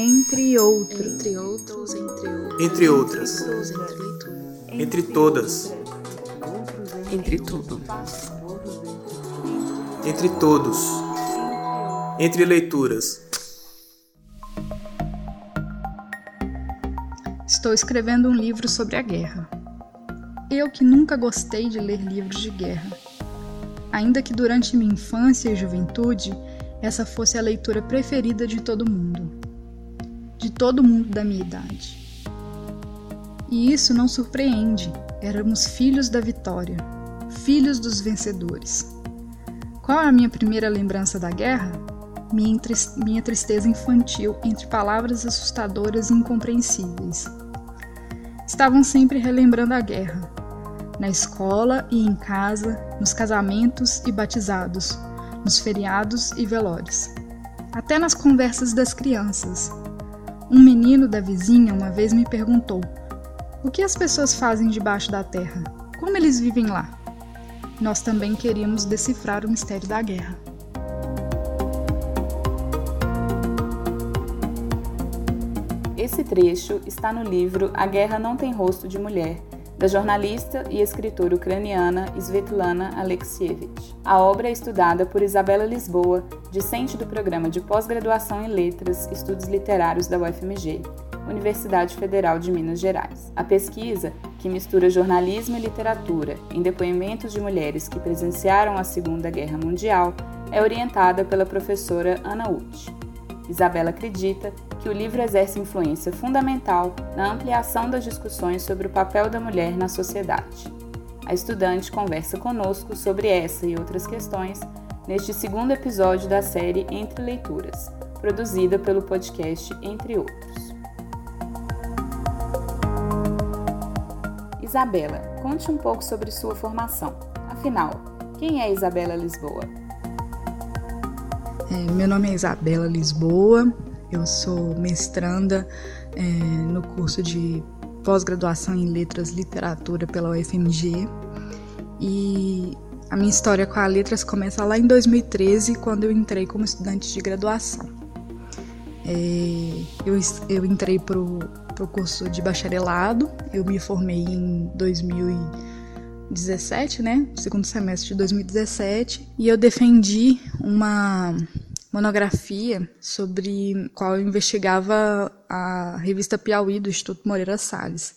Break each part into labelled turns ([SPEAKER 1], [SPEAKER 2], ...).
[SPEAKER 1] Entre outros.
[SPEAKER 2] Entre outros, entre outros.
[SPEAKER 3] Entre outras.
[SPEAKER 2] Entre,
[SPEAKER 3] Entre todas.
[SPEAKER 2] entre tudo.
[SPEAKER 3] Entre todos. Entre leituras.
[SPEAKER 1] Estou escrevendo um livro sobre a guerra. Eu que nunca gostei de ler livros de guerra. Ainda que durante minha infância e juventude essa fosse a leitura preferida de todo mundo. De todo mundo da minha idade. E isso não surpreende, éramos filhos da vitória, filhos dos vencedores. Qual a minha primeira lembrança da guerra? Minha tristeza infantil entre palavras assustadoras e incompreensíveis. Estavam sempre relembrando a guerra, na escola e em casa, nos casamentos e batizados, nos feriados e velórios. Até nas conversas das crianças. Um menino da vizinha uma vez me perguntou: O que as pessoas fazem debaixo da terra? Como eles vivem lá? Nós também queríamos decifrar o mistério da guerra.
[SPEAKER 4] Esse trecho está no livro A Guerra Não Tem Rosto de Mulher, da jornalista e escritora ucraniana Svetlana Alexievich. A obra é estudada por Isabela Lisboa, discente do programa de pós-graduação em Letras Estudos Literários da UFMG, Universidade Federal de Minas Gerais. A pesquisa, que mistura jornalismo e literatura em depoimentos de mulheres que presenciaram a Segunda Guerra Mundial, é orientada pela professora Ana Uth. Isabela acredita que o livro exerce influência fundamental na ampliação das discussões sobre o papel da mulher na sociedade. A estudante conversa conosco sobre essa e outras questões neste segundo episódio da série Entre Leituras, produzida pelo podcast Entre Outros. Isabela, conte um pouco sobre sua formação. Afinal, quem é Isabela Lisboa?
[SPEAKER 1] É, meu nome é Isabela Lisboa, eu sou mestranda é, no curso de pós-graduação em Letras Literatura pela UFMG e a minha história com a Letras começa lá em 2013, quando eu entrei como estudante de graduação. É, eu, eu entrei para o curso de bacharelado, eu me formei em 2017, né? Segundo semestre de 2017, e eu defendi uma monografia sobre qual eu investigava a revista Piauí do Instituto Moreira Salles.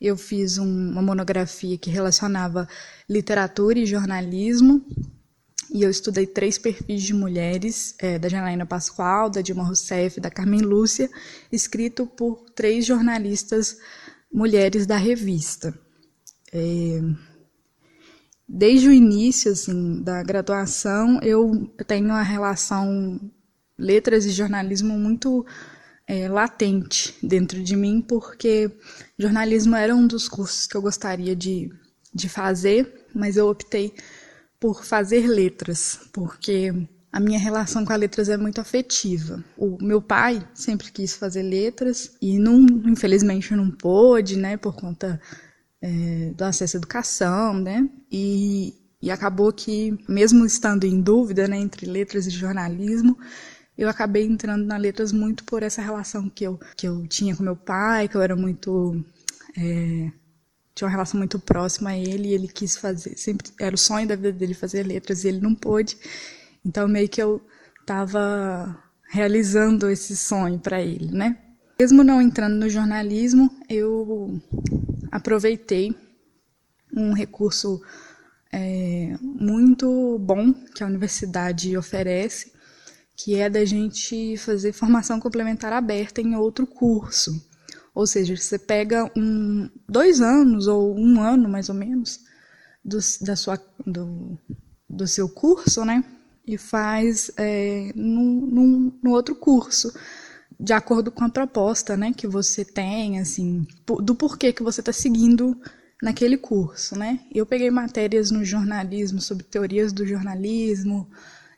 [SPEAKER 1] Eu fiz um- uma monografia que relacionava literatura e jornalismo e eu estudei três perfis de mulheres, é, da Janaína Pascoal, da Dilma Rousseff, da Carmen Lúcia, escrito por três jornalistas mulheres da revista. É, desde o início assim, da graduação, eu tenho uma relação letras e jornalismo muito é, latente dentro de mim, porque jornalismo era um dos cursos que eu gostaria de, de fazer, mas eu optei por fazer letras, porque a minha relação com as letras é muito afetiva. O meu pai sempre quis fazer letras e não, infelizmente não pôde, né, por conta é, do acesso à educação, né, e, e acabou que, mesmo estando em dúvida, né, entre letras e jornalismo, eu acabei entrando na letras muito por essa relação que eu, que eu tinha com meu pai, que eu era muito é, tinha uma relação muito próxima a ele e ele quis fazer, sempre era o sonho da vida dele fazer letras e ele não pôde. Então meio que eu estava realizando esse sonho para ele, né? Mesmo não entrando no jornalismo, eu aproveitei um recurso é, muito bom que a universidade oferece, que é da gente fazer formação complementar aberta em outro curso. Ou seja, você pega um, dois anos ou um ano mais ou menos do, da sua, do, do seu curso, né? E faz é, num, no outro curso, de acordo com a proposta, né? Que você tem, assim, do porquê que você está seguindo naquele curso, né? Eu peguei matérias no jornalismo sobre teorias do jornalismo,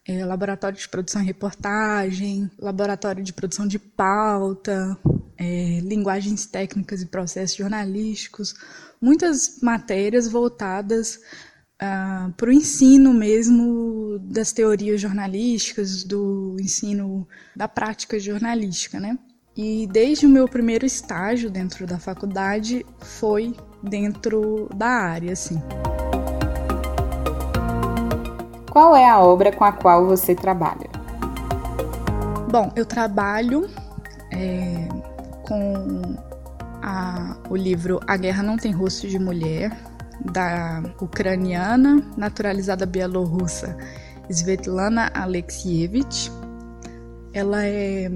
[SPEAKER 1] é, laboratório de produção e reportagem, laboratório de produção de pauta, é, linguagens técnicas e processos jornalísticos, muitas matérias voltadas uh, para o ensino mesmo das teorias jornalísticas, do ensino da prática jornalística, né? E desde o meu primeiro estágio dentro da faculdade foi dentro da área, assim.
[SPEAKER 4] Qual é a obra com a qual você trabalha?
[SPEAKER 1] Bom, eu trabalho é, com a, o livro A Guerra Não Tem Rosto de Mulher, da ucraniana naturalizada bielorrussa Svetlana Alexievich. Ela, é,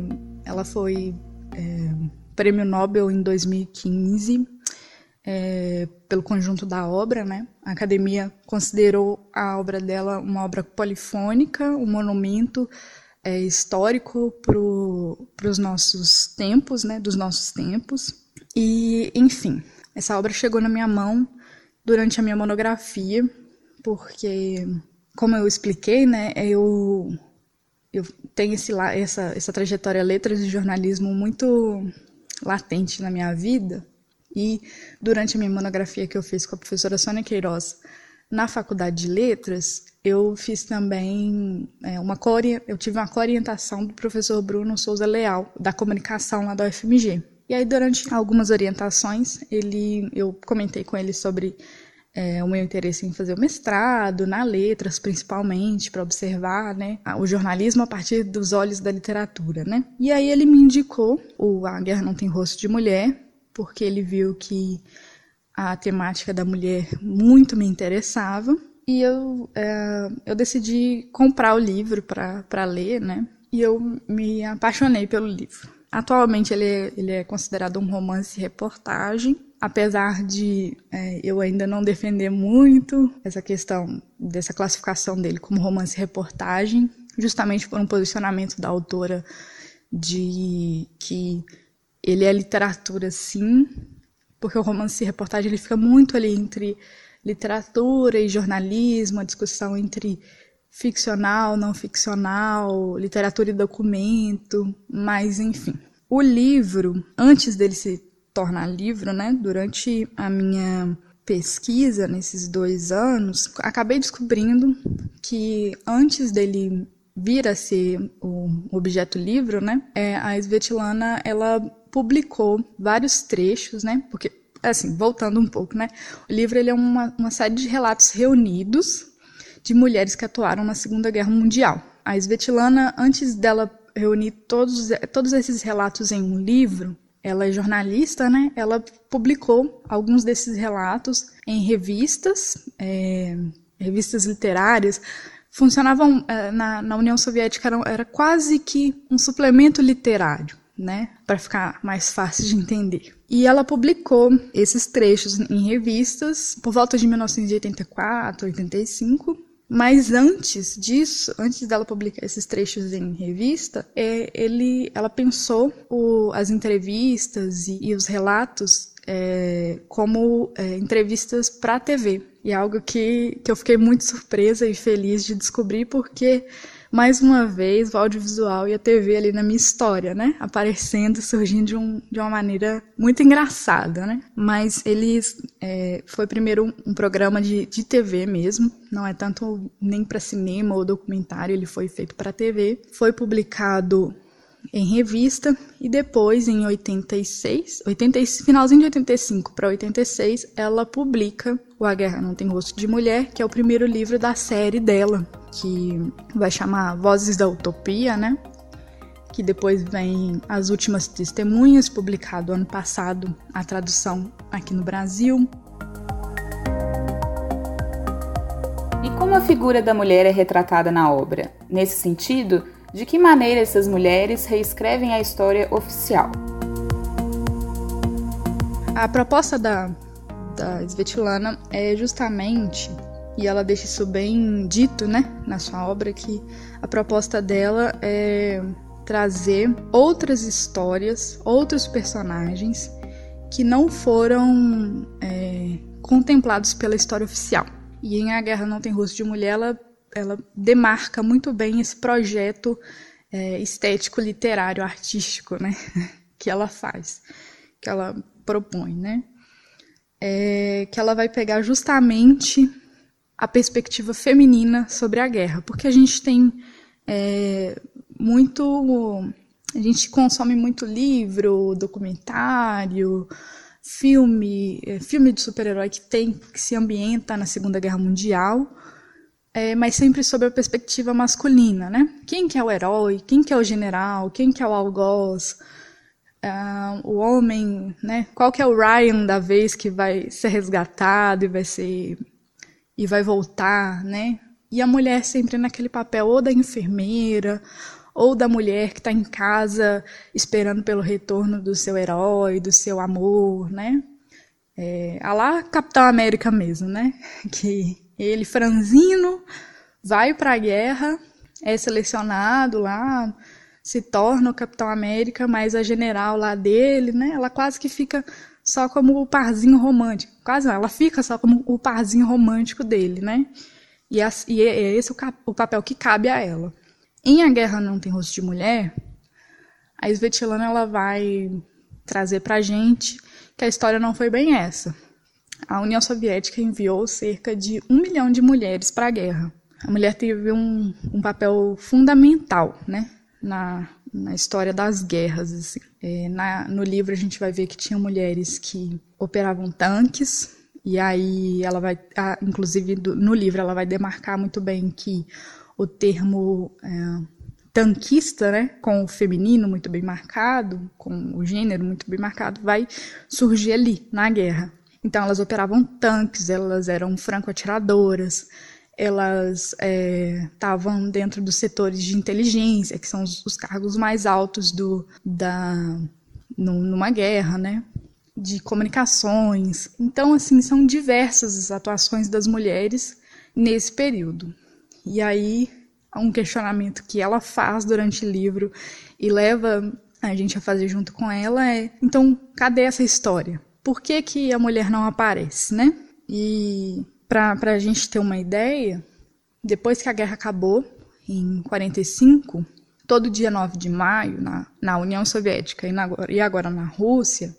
[SPEAKER 1] ela foi é, prêmio Nobel em 2015 é, pelo conjunto da obra, né? A academia considerou a obra dela uma obra polifônica, um monumento é, histórico para os nossos tempos, né? Dos nossos tempos. E, enfim, essa obra chegou na minha mão durante a minha monografia, porque, como eu expliquei, né? Eu eu tenho esse, essa, essa trajetória letras e jornalismo muito latente na minha vida. E durante a minha monografia que eu fiz com a professora Sônia Queiroz na Faculdade de Letras, eu fiz também é, uma eu tive uma orientação do professor Bruno Souza Leal, da comunicação lá da UFMG. E aí, durante algumas orientações, ele, eu comentei com ele sobre é, o meu interesse em fazer o mestrado, na letras principalmente, para observar né, o jornalismo a partir dos olhos da literatura. Né? E aí ele me indicou o A Guerra Não Tem Rosto de Mulher, porque ele viu que a temática da mulher muito me interessava. E eu, é, eu decidi comprar o livro para ler, né? E eu me apaixonei pelo livro. Atualmente ele é, ele é considerado um romance-reportagem, apesar de é, eu ainda não defender muito essa questão dessa classificação dele como romance-reportagem, justamente por um posicionamento da autora de que ele é literatura sim, porque o romance-reportagem ele fica muito ali entre literatura e jornalismo, a discussão entre ficcional, não ficcional, literatura e documento, mas enfim. O livro, antes dele se tornar livro, né, durante a minha pesquisa nesses dois anos, acabei descobrindo que antes dele vir a ser o objeto livro, né, é, a Svetlana ela publicou vários trechos, né, porque assim voltando um pouco, né, o livro ele é uma, uma série de relatos reunidos de mulheres que atuaram na Segunda Guerra Mundial. A Svetlana, antes dela reunir todos, todos esses relatos em um livro, ela é jornalista, né? Ela publicou alguns desses relatos em revistas, é, revistas literárias. Funcionavam é, na, na, União Soviética, era, era quase que um suplemento literário, né? Para ficar mais fácil de entender. E ela publicou esses trechos em revistas por volta de 1984, 85, mas antes disso, antes dela publicar esses trechos em revista, é, ele, ela pensou o, as entrevistas e, e os relatos é, como é, entrevistas para a TV. E é algo que, que eu fiquei muito surpresa e feliz de descobrir, porque mais uma vez o audiovisual e a TV ali na minha história, né? Aparecendo, surgindo de, um, de uma maneira muito engraçada, né? Mas eles é, foi primeiro um, um, programa de, de TV mesmo, não é tanto nem para cinema ou documentário, ele foi feito para TV. Foi publicado em revista e depois em 86, 80, finalzinho de 85 para 86, ela publica O A Guerra Não Tem Rosto de Mulher, que é o primeiro livro da série dela, que vai chamar Vozes da Utopia, né? Que depois vem As Últimas Testemunhas, publicado ano passado, a tradução aqui no Brasil.
[SPEAKER 4] E como a figura da mulher é retratada na obra? Nesse sentido, de que maneira essas mulheres reescrevem a história oficial?
[SPEAKER 1] A proposta da, da Svetlana é justamente, e ela deixa isso bem dito né, na sua obra, que a proposta dela é trazer outras histórias, outros personagens que não foram é, contemplados pela história oficial. E em A Guerra Não Tem Rosto de Mulher, ela ela demarca muito bem esse projeto é, estético, literário, artístico, né? que ela faz, que ela propõe, né? É, que ela vai pegar justamente a perspectiva feminina sobre a guerra, porque a gente tem é, muito a gente consome muito livro, documentário, filme, é, filme de super-herói que tem que se ambienta na Segunda Guerra Mundial, é, mas sempre sob a perspectiva masculina, né? Quem que é o herói? Quem que é o general? Quem que é o algoz? Uh, o homem, né? Qual que é o Ryan da vez que vai ser resgatado e vai ser e vai voltar, né? E a mulher sempre naquele papel ou da enfermeira ou da mulher que está em casa esperando pelo retorno do seu herói, do seu amor, né? É, a lá Capitão América mesmo, né? Que ele, franzino, vai para a guerra, é selecionado lá, se torna o Capitão América, mas a general lá dele, né? Ela quase que fica só como o parzinho romântico. Quase não, ela fica só como o parzinho romântico dele, né? E, é, e é esse o, o papel que cabe a ela. Em A Guerra Não Tem Rosto de Mulher, a Svetlana ela vai trazer para a gente que a história não foi bem essa. A União Soviética enviou cerca de um milhão de mulheres para a guerra. A mulher teve um, um papel fundamental né, na, na história das guerras. Assim. É, na, no livro a gente vai ver que tinha mulheres que operavam tanques, e aí ela vai, inclusive no livro ela vai demarcar muito bem que o termo é, tanquista, né, com o feminino muito bem marcado, com o gênero muito bem marcado, vai surgir ali na guerra. Então elas operavam tanques, elas eram franco-atiradoras, elas estavam é, dentro dos setores de inteligência, que são os, os cargos mais altos do, da, no, numa guerra, né? De comunicações. Então, assim, são diversas as atuações das mulheres nesse período. E aí, um questionamento que ela faz durante o livro e leva a gente a fazer junto com ela é: então, cadê essa história? Por que, que a mulher não aparece, né? E para a gente ter uma ideia, depois que a guerra acabou, em 45, todo dia 9 de maio, na, na União Soviética e, na, e agora na Rússia,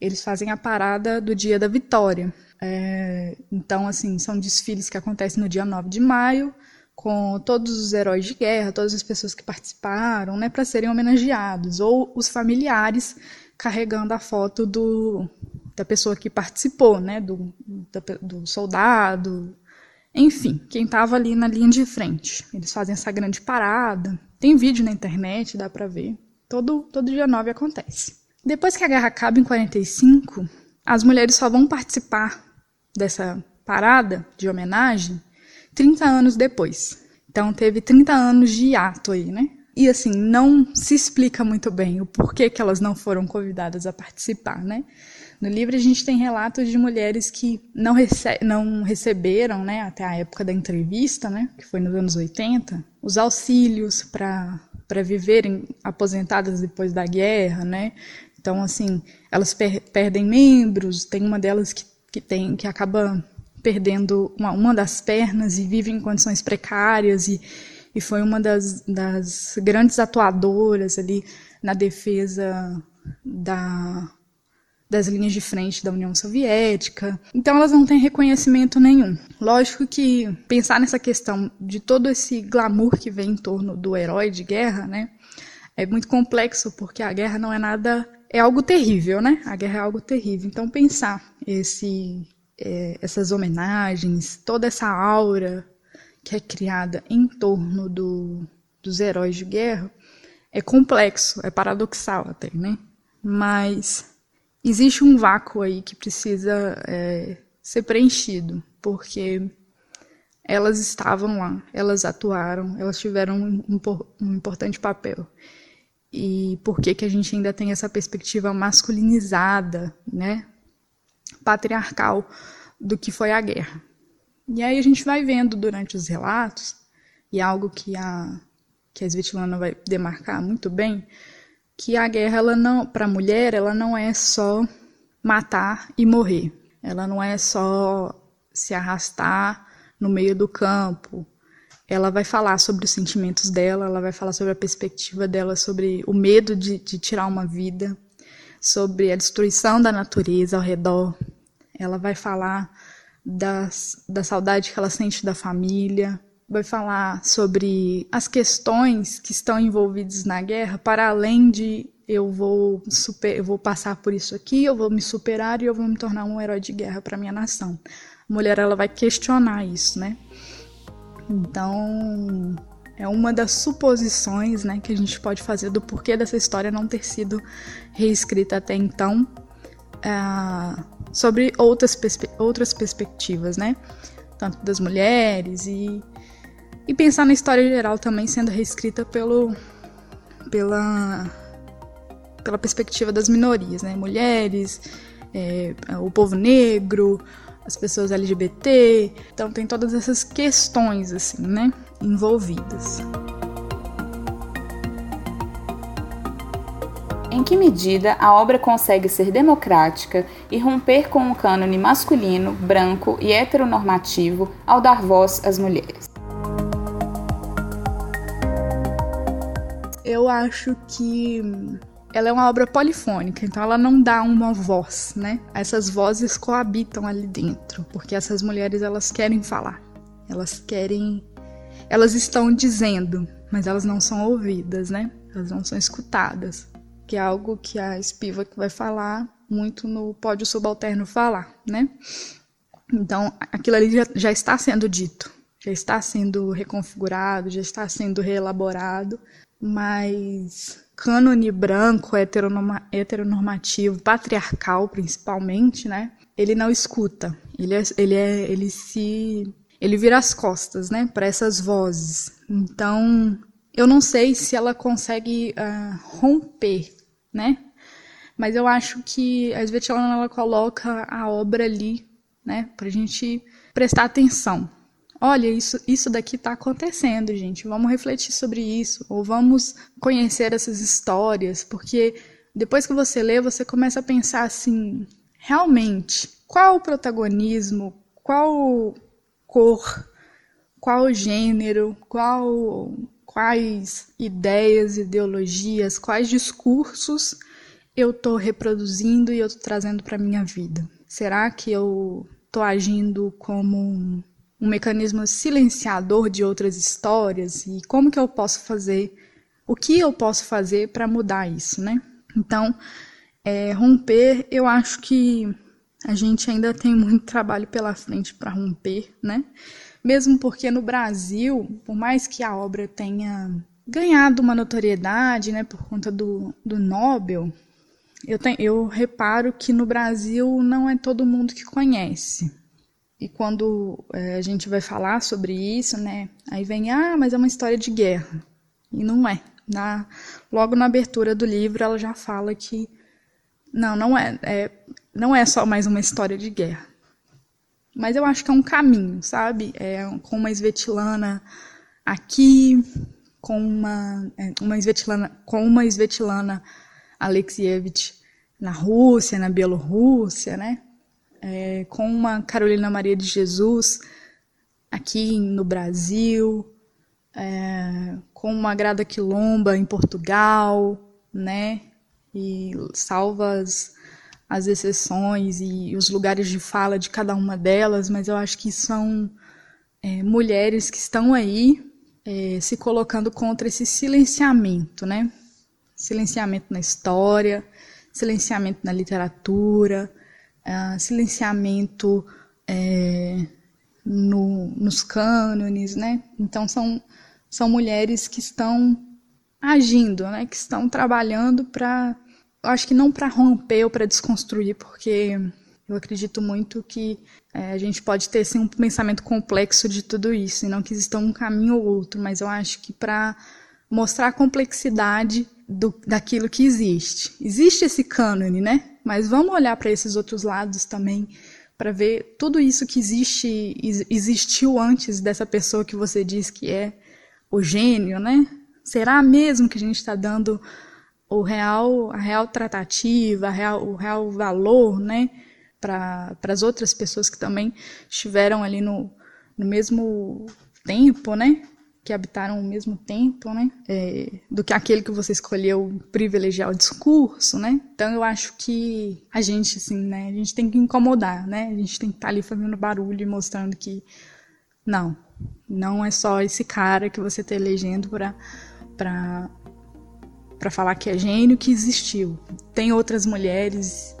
[SPEAKER 1] eles fazem a parada do Dia da Vitória. É, então, assim, são desfiles que acontecem no dia 9 de maio, com todos os heróis de guerra, todas as pessoas que participaram, né, para serem homenageados, ou os familiares carregando a foto do, da pessoa que participou, né, do, do soldado, enfim, quem estava ali na linha de frente. Eles fazem essa grande parada. Tem vídeo na internet, dá para ver. Todo, todo dia 9 acontece. Depois que a guerra acaba em 45, as mulheres só vão participar dessa parada de homenagem 30 anos depois. Então teve 30 anos de hiato aí, né? E assim, não se explica muito bem o porquê que elas não foram convidadas a participar, né? No livro a gente tem relatos de mulheres que não, rece não receberam, né, até a época da entrevista, né, que foi nos anos 80, os auxílios para para viverem aposentadas depois da guerra, né? Então assim, elas per perdem membros, tem uma delas que, que tem que acaba perdendo uma, uma das pernas e vive em condições precárias e, e foi uma das, das grandes atuadoras ali na defesa da, das linhas de frente da União Soviética. Então elas não têm reconhecimento nenhum. Lógico que pensar nessa questão de todo esse glamour que vem em torno do herói de guerra, né, é muito complexo porque a guerra não é nada é algo terrível, né? A guerra é algo terrível. Então pensar esse é, essas homenagens, toda essa aura que é criada em torno do, dos heróis de guerra, é complexo, é paradoxal até, né? Mas existe um vácuo aí que precisa é, ser preenchido, porque elas estavam lá, elas atuaram, elas tiveram um, um importante papel. E por que, que a gente ainda tem essa perspectiva masculinizada, né? patriarcal do que foi a guerra. E aí a gente vai vendo durante os relatos, e é algo que a, que a Svetlana vai demarcar muito bem, que a guerra, ela não, para a mulher, ela não é só matar e morrer. Ela não é só se arrastar no meio do campo. Ela vai falar sobre os sentimentos dela, ela vai falar sobre a perspectiva dela, sobre o medo de, de tirar uma vida, sobre a destruição da natureza ao redor, ela vai falar das, da saudade que ela sente da família, vai falar sobre as questões que estão envolvidas na guerra, para além de eu vou super, eu vou passar por isso aqui, eu vou me superar e eu vou me tornar um herói de guerra para minha nação. A mulher ela vai questionar isso, né? Então, é uma das suposições, né, que a gente pode fazer do porquê dessa história não ter sido reescrita até então, é, sobre outras, perspe outras perspectivas, né? Tanto das mulheres e e pensar na história geral também sendo reescrita pelo pela pela perspectiva das minorias, né? Mulheres, é, o povo negro, as pessoas LGBT. Então tem todas essas questões assim, né, envolvidas.
[SPEAKER 4] Em que medida a obra consegue ser democrática e romper com um cânone masculino, branco e heteronormativo ao dar voz às mulheres?
[SPEAKER 1] Eu acho que ela é uma obra polifônica, então ela não dá uma voz, né? Essas vozes coabitam ali dentro, porque essas mulheres elas querem falar. Elas querem elas estão dizendo, mas elas não são ouvidas, né? Elas não são escutadas, que é algo que a Spiva vai falar muito no pódio subalterno falar, né? Então, aquilo ali já, já está sendo dito, já está sendo reconfigurado, já está sendo reelaborado, mas cânone branco, heteronorma, heteronormativo, patriarcal principalmente, né? Ele não escuta. Ele é, ele é, ele se, ele vira as costas, né? Para essas vozes. Então, eu não sei se ela consegue uh, romper, né? Mas eu acho que a Svetlana ela coloca a obra ali, né? Para a gente prestar atenção olha, isso, isso daqui está acontecendo, gente, vamos refletir sobre isso, ou vamos conhecer essas histórias, porque depois que você lê, você começa a pensar assim, realmente, qual o protagonismo, qual cor, qual gênero, qual, quais ideias, ideologias, quais discursos eu estou reproduzindo e eu estou trazendo para minha vida? Será que eu estou agindo como um mecanismo silenciador de outras histórias e como que eu posso fazer, o que eu posso fazer para mudar isso, né? Então, é, romper, eu acho que a gente ainda tem muito trabalho pela frente para romper, né? Mesmo porque no Brasil, por mais que a obra tenha ganhado uma notoriedade, né, por conta do, do Nobel, eu, tenho, eu reparo que no Brasil não é todo mundo que conhece. E quando é, a gente vai falar sobre isso, né, aí vem, ah, mas é uma história de guerra. E não é. Na, logo na abertura do livro, ela já fala que não, não é, é, não é só mais uma história de guerra. Mas eu acho que é um caminho, sabe? É, com uma Svetlana aqui, com uma, é, uma Svetlana, com uma Svetlana Alexievich na Rússia, na Bielorrússia, né? É, com uma Carolina Maria de Jesus aqui no Brasil, é, com uma Grada Quilomba em Portugal, né? E salvas as exceções e os lugares de fala de cada uma delas, mas eu acho que são é, mulheres que estão aí é, se colocando contra esse silenciamento, né? Silenciamento na história, silenciamento na literatura, uh, silenciamento é, no, nos cânones, né? Então são, são mulheres que estão agindo, né? Que estão trabalhando para, acho que não para romper ou para desconstruir, porque eu acredito muito que é, a gente pode ter assim, um pensamento complexo de tudo isso, e não que exista um caminho ou outro, mas eu acho que para mostrar a complexidade do, daquilo que existe. Existe esse cânone, né? Mas vamos olhar para esses outros lados também, para ver tudo isso que existe, existiu antes dessa pessoa que você diz que é o gênio, né? Será mesmo que a gente está dando o real, a real tratativa, a real, o real valor, né? Para as outras pessoas que também estiveram ali no, no mesmo tempo, né? Que habitaram o mesmo tempo, né? É, do que aquele que você escolheu privilegiar o discurso, né? Então eu acho que a gente, assim, né? A gente tem que incomodar, né? A gente tem que estar tá ali fazendo barulho e mostrando que não, não é só esse cara que você está elegendo para para para falar que é gênio que existiu. Tem outras mulheres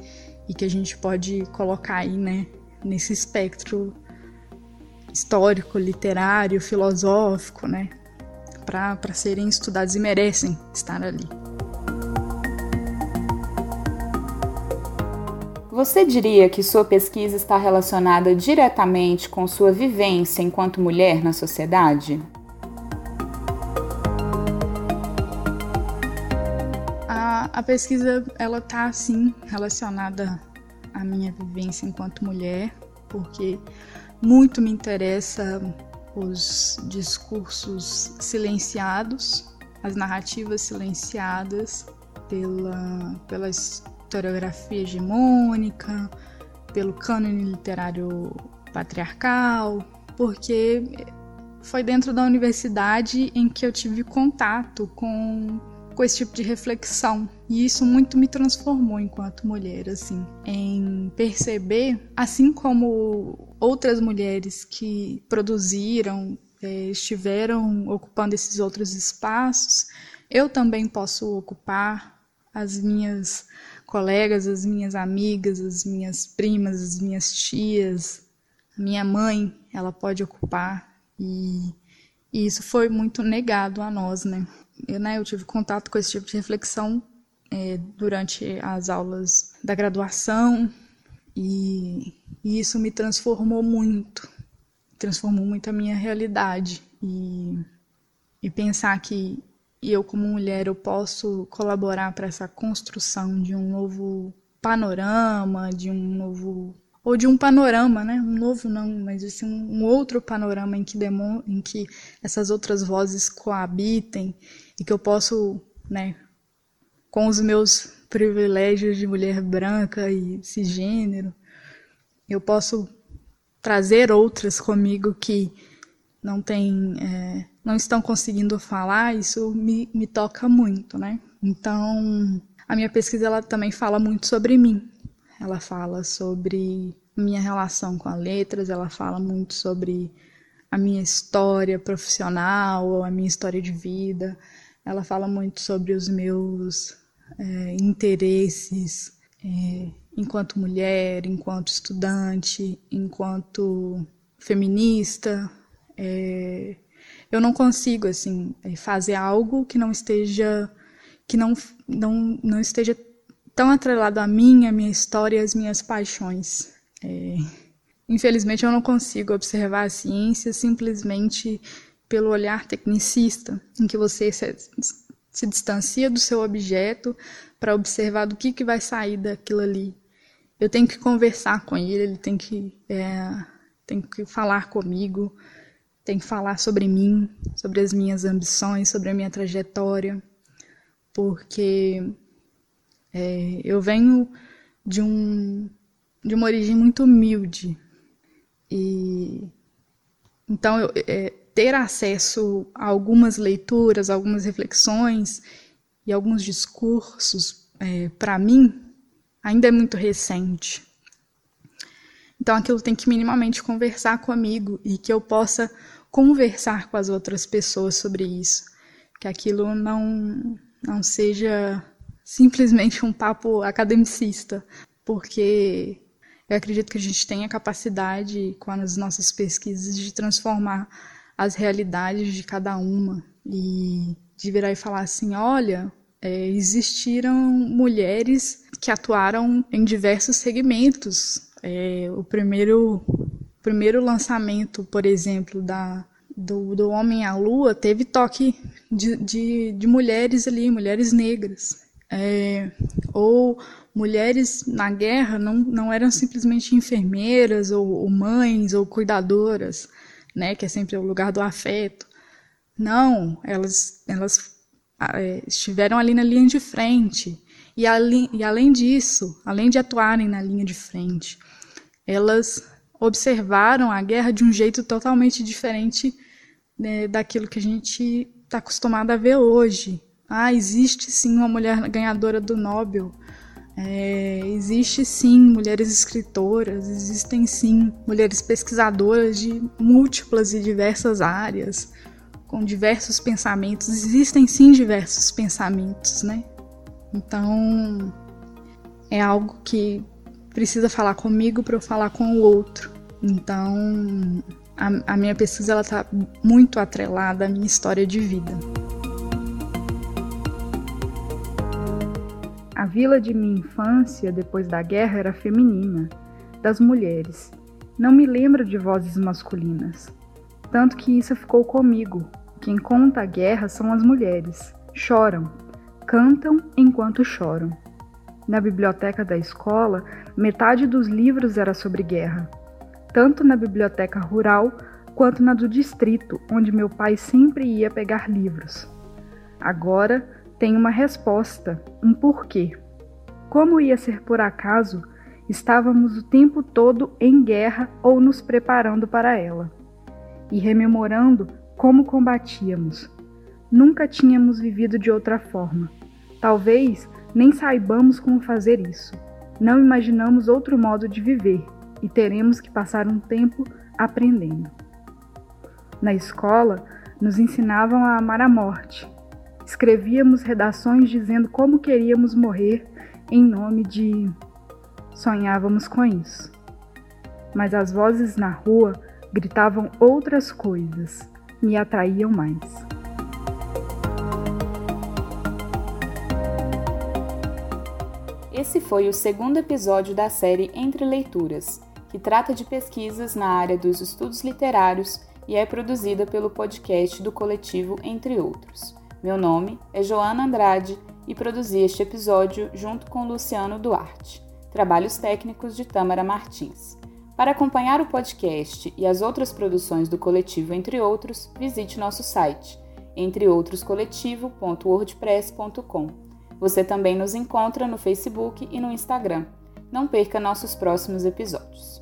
[SPEAKER 1] e que a gente pode colocar aí, né, nesse espectro histórico, literário, filosófico, né, para serem estudados e merecem estar ali.
[SPEAKER 4] Você diria que sua pesquisa está relacionada diretamente com sua vivência enquanto mulher na sociedade?
[SPEAKER 1] A, a pesquisa ela está sim relacionada à minha vivência enquanto mulher, porque muito me interessa os discursos silenciados, as narrativas silenciadas pela, pela historiografia hegemônica, pelo cânone literário patriarcal, porque foi dentro da universidade em que eu tive contato com, com esse tipo de reflexão. E isso muito me transformou enquanto mulher, assim, em perceber, assim como outras mulheres que produziram, é, estiveram ocupando esses outros espaços, eu também posso ocupar as minhas colegas, as minhas amigas, as minhas primas, as minhas tias, a minha mãe, ela pode ocupar e, e isso foi muito negado a nós, né? Eu, né, eu tive contato com esse tipo de reflexão é, durante as aulas da graduação e, e isso me transformou muito, transformou muito a minha realidade e, e pensar que eu como mulher eu posso colaborar para essa construção de um novo panorama, de um novo ou de um panorama, né? Um novo não, mas assim, um outro panorama em que demo, em que essas outras vozes coabitem e que eu posso, né, com os meus privilégios de mulher branca e cisgênero, eu posso trazer outras comigo que não têm é, não estão conseguindo falar, isso me, me toca muito, né? Então, a minha pesquisa ela também fala muito sobre mim. Ela fala sobre minha relação com as letras, ela fala muito sobre a minha história profissional, a minha história de vida. Ela fala muito sobre os meus é, interesses é, enquanto mulher, enquanto estudante, enquanto feminista. É, eu não consigo assim é, fazer algo que não esteja que não não, não esteja tão atrelado a mim, a minha história as minhas paixões. É, infelizmente eu não consigo observar a ciência simplesmente pelo olhar tecnicista, em que você se distancia do seu objeto para observar do que, que vai sair daquilo ali. Eu tenho que conversar com ele, ele tem que, é, tem que falar comigo, tem que falar sobre mim, sobre as minhas ambições, sobre a minha trajetória, porque é, eu venho de, um, de uma origem muito humilde e então eu, é, ter acesso a algumas leituras, algumas reflexões e alguns discursos é, para mim ainda é muito recente. Então aquilo tem que minimamente conversar comigo e que eu possa conversar com as outras pessoas sobre isso, que aquilo não não seja simplesmente um papo academicista, porque eu acredito que a gente tem a capacidade com as nossas pesquisas de transformar as realidades de cada uma e de virar e falar assim, olha, é, existiram mulheres que atuaram em diversos segmentos é, o primeiro, primeiro lançamento, por exemplo, da, do, do Homem à Lua teve toque de, de, de mulheres ali, mulheres negras. É, ou mulheres na guerra não, não eram simplesmente enfermeiras ou, ou, mães ou cuidadoras, né, que é sempre o lugar do afeto. Não, elas, elas é, estiveram ali na linha de frente. E, ali, e além disso, além de atuarem na linha de frente, elas observaram a guerra de um jeito totalmente diferente né, daquilo que a gente está acostumado a ver hoje. Ah, existe sim uma mulher ganhadora do Nobel. É, existe sim mulheres escritoras, existem sim mulheres pesquisadoras de múltiplas e diversas áreas, com diversos pensamentos. Existem sim diversos pensamentos, né? Então é algo que precisa falar comigo para eu falar com o outro. Então a, a minha pesquisa ela está muito atrelada à minha história de vida. A vila de minha infância, depois da guerra, era feminina, das mulheres. Não me lembro de vozes masculinas. Tanto que isso ficou comigo. Quem conta a guerra são as mulheres. Choram, cantam enquanto choram. Na biblioteca da escola, metade dos livros era sobre guerra, tanto na biblioteca rural quanto na do distrito, onde meu pai sempre ia pegar livros. Agora, tem uma resposta, um porquê. Como ia ser por acaso, estávamos o tempo todo em guerra ou nos preparando para ela. E rememorando como combatíamos. Nunca tínhamos vivido de outra forma. Talvez nem saibamos como fazer isso. Não imaginamos outro modo de viver e teremos que passar um tempo aprendendo. Na escola, nos ensinavam a amar a morte, Escrevíamos redações dizendo como queríamos morrer em nome de. Sonhávamos com isso. Mas as vozes na rua gritavam outras coisas, me atraíam mais.
[SPEAKER 4] Esse foi o segundo episódio da série Entre Leituras, que trata de pesquisas na área dos estudos literários e é produzida pelo podcast do coletivo Entre Outros. Meu nome é Joana Andrade e produzi este episódio junto com Luciano Duarte. Trabalhos técnicos de Tâmara Martins. Para acompanhar o podcast e as outras produções do coletivo Entre Outros, visite nosso site entreoutroscoletivo.wordpress.com. Você também nos encontra no Facebook e no Instagram. Não perca nossos próximos episódios.